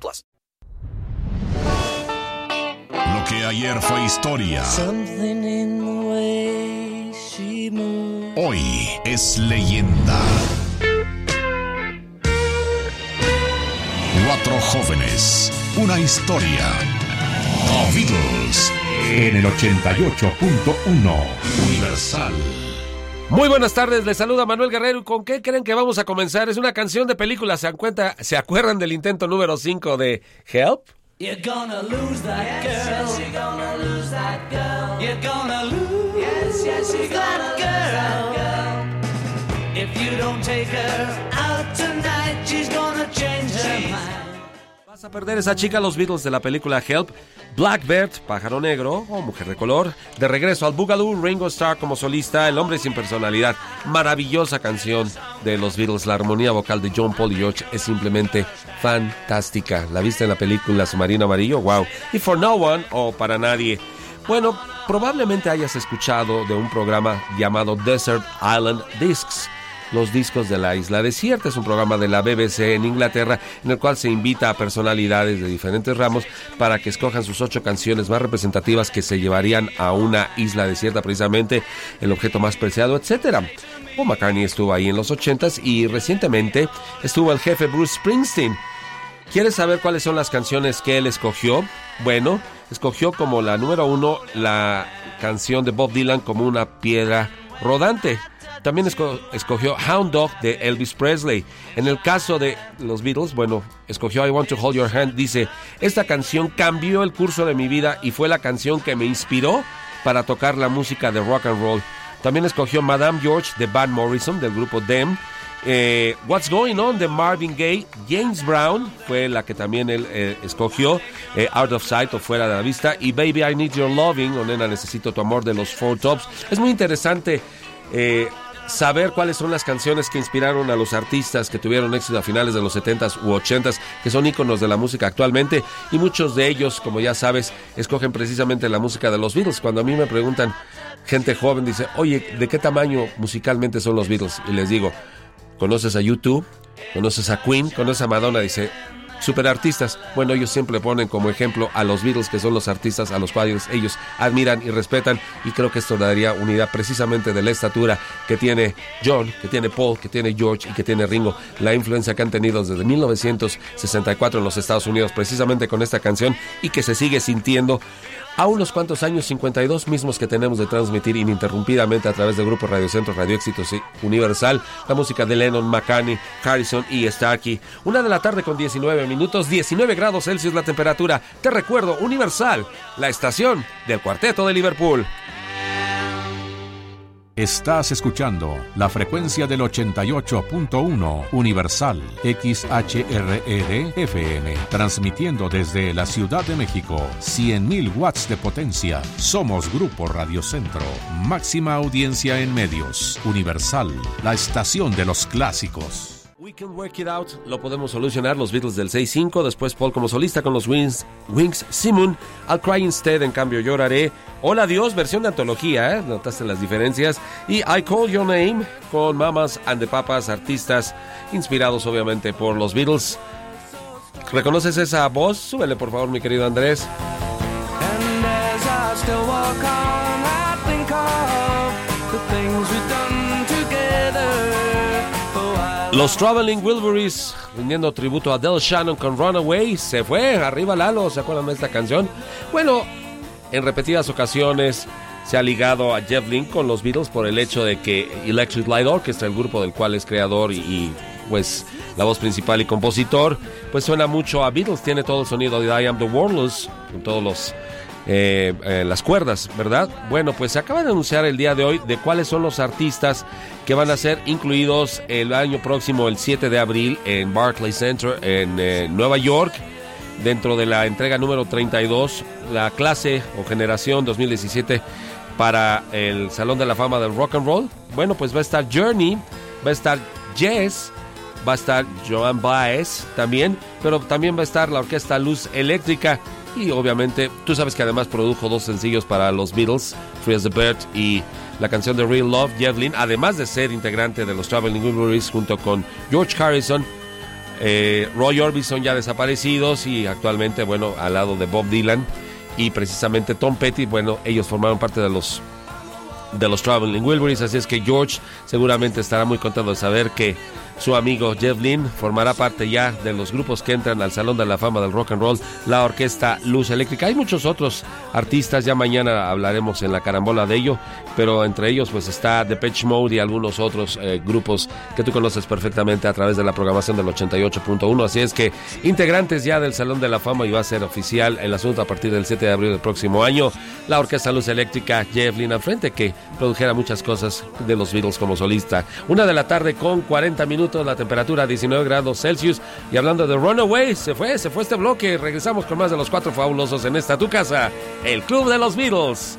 plus. Lo que ayer fue historia, Something in the way she moves. hoy es leyenda. Cuatro jóvenes, una historia. The Beatles en el 88.1 Universal. Muy buenas tardes, les saluda Manuel Guerrero. ¿Y ¿Con qué creen que vamos a comenzar? Es una canción de película. ¿Se, dan cuenta- ¿Se acuerdan del intento número 5 de Help? You're gonna lose that girl. you're gonna lose that girl. You're gonna lose yes, yes, you're that, girl. If you don't take her out tonight, she's gonna change her mind. Vas a perder esa chica los Beatles de la película Help. Blackbird, Pájaro Negro o Mujer de Color. De regreso al Boogaloo, Ringo Starr como solista, El Hombre Sin Personalidad. Maravillosa canción de los Beatles. La armonía vocal de John Paul y George es simplemente fantástica. ¿La viste en la película Submarino Amarillo? ¡Wow! Y For No One o Para Nadie. Bueno, probablemente hayas escuchado de un programa llamado Desert Island Discs. Los discos de la isla desierta es un programa de la BBC en Inglaterra en el cual se invita a personalidades de diferentes ramos para que escojan sus ocho canciones más representativas que se llevarían a una isla desierta, precisamente el objeto más preciado, etcétera. Paul McCartney estuvo ahí en los ochentas y recientemente estuvo el jefe Bruce Springsteen. ¿Quieres saber cuáles son las canciones que él escogió? Bueno, escogió como la número uno la canción de Bob Dylan como una piedra rodante. También esco- escogió Hound Dog de Elvis Presley. En el caso de los Beatles, bueno, escogió I Want to Hold Your Hand. Dice, esta canción cambió el curso de mi vida y fue la canción que me inspiró para tocar la música de rock and roll. También escogió Madame George de Van Morrison del grupo Them. Eh, What's Going On de Marvin Gaye, James Brown fue la que también él eh, escogió, eh, Out of Sight o Fuera de la Vista, y Baby I Need Your Loving o Nena Necesito Tu Amor de los Four Tops. Es muy interesante eh, saber cuáles son las canciones que inspiraron a los artistas que tuvieron éxito a finales de los 70s u 80s, que son íconos de la música actualmente, y muchos de ellos, como ya sabes, escogen precisamente la música de los Beatles. Cuando a mí me preguntan, gente joven dice, oye, ¿de qué tamaño musicalmente son los Beatles? Y les digo, ¿Conoces a YouTube? ¿Conoces a Queen? ¿Conoces a Madonna? Dice, superartistas. Bueno, ellos siempre ponen como ejemplo a los Beatles, que son los artistas a los cuales ellos admiran y respetan. Y creo que esto daría unidad precisamente de la estatura que tiene John, que tiene Paul, que tiene George y que tiene Ringo. La influencia que han tenido desde 1964 en los Estados Unidos, precisamente con esta canción, y que se sigue sintiendo a unos cuantos años, 52 mismos que tenemos de transmitir ininterrumpidamente a través del grupo Radio Centro, Radio Éxitos y Universal, la música de Lennon, McCartney, Harrison y Starkey. Una de la tarde con 19 minutos, 19 grados Celsius la temperatura. Te recuerdo, Universal, la estación del Cuarteto de Liverpool. Estás escuchando la frecuencia del 88.1 Universal XHRED FM, transmitiendo desde la Ciudad de México 100.000 watts de potencia. Somos Grupo Radio Centro, máxima audiencia en medios. Universal, la estación de los clásicos. Can work it out, lo podemos solucionar, los Beatles del 6-5, después Paul como solista con los Wings, Wings Simon, I'll Cry Instead, en cambio lloraré, Hola Dios, versión de antología, ¿eh? notaste las diferencias, y I Call Your Name con Mamas and the Papas, artistas inspirados obviamente por los Beatles. ¿Reconoces esa voz? Súbele por favor mi querido Andrés. And as I still walk on, Los Traveling Wilburys, rindiendo tributo a Del Shannon con Runaway, se fue, arriba Lalo, ¿se acuerdan de esta canción? Bueno, en repetidas ocasiones se ha ligado a Jeff Lynne con los Beatles por el hecho de que Electric Light Orchestra, el grupo del cual es creador y, pues la voz principal y compositor, pues suena mucho a Beatles, tiene todo el sonido de I Am the Warless, con todos los eh, eh, las cuerdas, ¿verdad? Bueno, pues se acaba de anunciar el día de hoy de cuáles son los artistas que van a ser incluidos el año próximo, el 7 de abril, en Barclays Center en eh, Nueva York. dentro de la entrega número 32, la clase o generación 2017 para el Salón de la Fama del Rock and Roll. Bueno, pues va a estar Journey, va a estar Jess, va a estar Joan Baez también, pero también va a estar la orquesta Luz Eléctrica y obviamente tú sabes que además produjo dos sencillos para los Beatles, Free as the Bird y la canción de Real Love, Jevlin, además de ser integrante de los Traveling Wilburys junto con George Harrison, eh, Roy Orbison ya desaparecidos y actualmente, bueno, al lado de Bob Dylan y precisamente Tom Petty, bueno, ellos formaron parte de los de los Traveling Wilburys, así es que George seguramente estará muy contento de saber que su amigo Jeff Lynne formará parte ya de los grupos que entran al Salón de la Fama del Rock and Roll, la orquesta Luz Eléctrica. Hay muchos otros artistas, ya mañana hablaremos en la carambola de ello, pero entre ellos pues está Depeche Mode y algunos otros eh, grupos que tú conoces perfectamente a través de la programación del 88.1. Así es que integrantes ya del Salón de la Fama y va a ser oficial el asunto a partir del 7 de abril del próximo año. La orquesta Luz Eléctrica, Jeff Lynne al frente, que produjera muchas cosas de los Beatles como solista. Una de la tarde con 40 minutos la temperatura 19 grados Celsius. Y hablando de Runaway, se fue, se fue este bloque. Regresamos con más de los cuatro fabulosos en esta tu casa, el Club de los Beatles.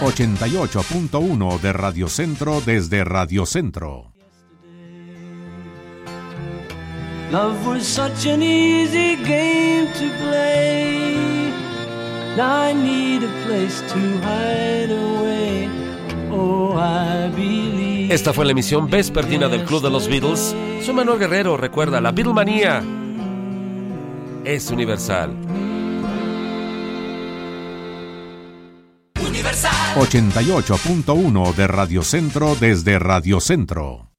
88.1 de Radio Centro desde Radio Centro. Love was such an easy game to play. Now I need a place to hide away. Oh, I believe. Esta fue la emisión vespertina del Club de los Beatles. Soy Manuel Guerrero, recuerda, la Beatlemanía es universal. 88.1 de Radio Centro desde Radio Centro.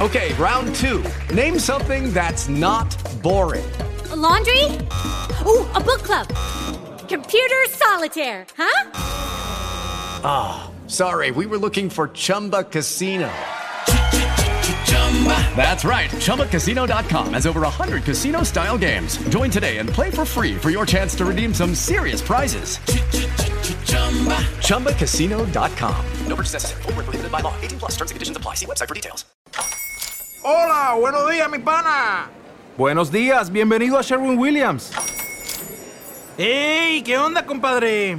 Okay, round two. Name something that's not boring. A laundry? Ooh, a book club. Computer solitaire, huh? Ah, sorry, we were looking for Chumba Casino. That's right. ChumbaCasino.com has over 100 casino style games. Join today and play for free for your chance to redeem some serious prizes. ChumbaCasino.com. No purchase necessary. Void where prohibited by law. 18 plus terms and conditions apply. See website for details. Hola, buenos días, mi pana. Buenos días, bienvenido a Sherwin Williams. ¡Ey! ¿Qué onda, compadre?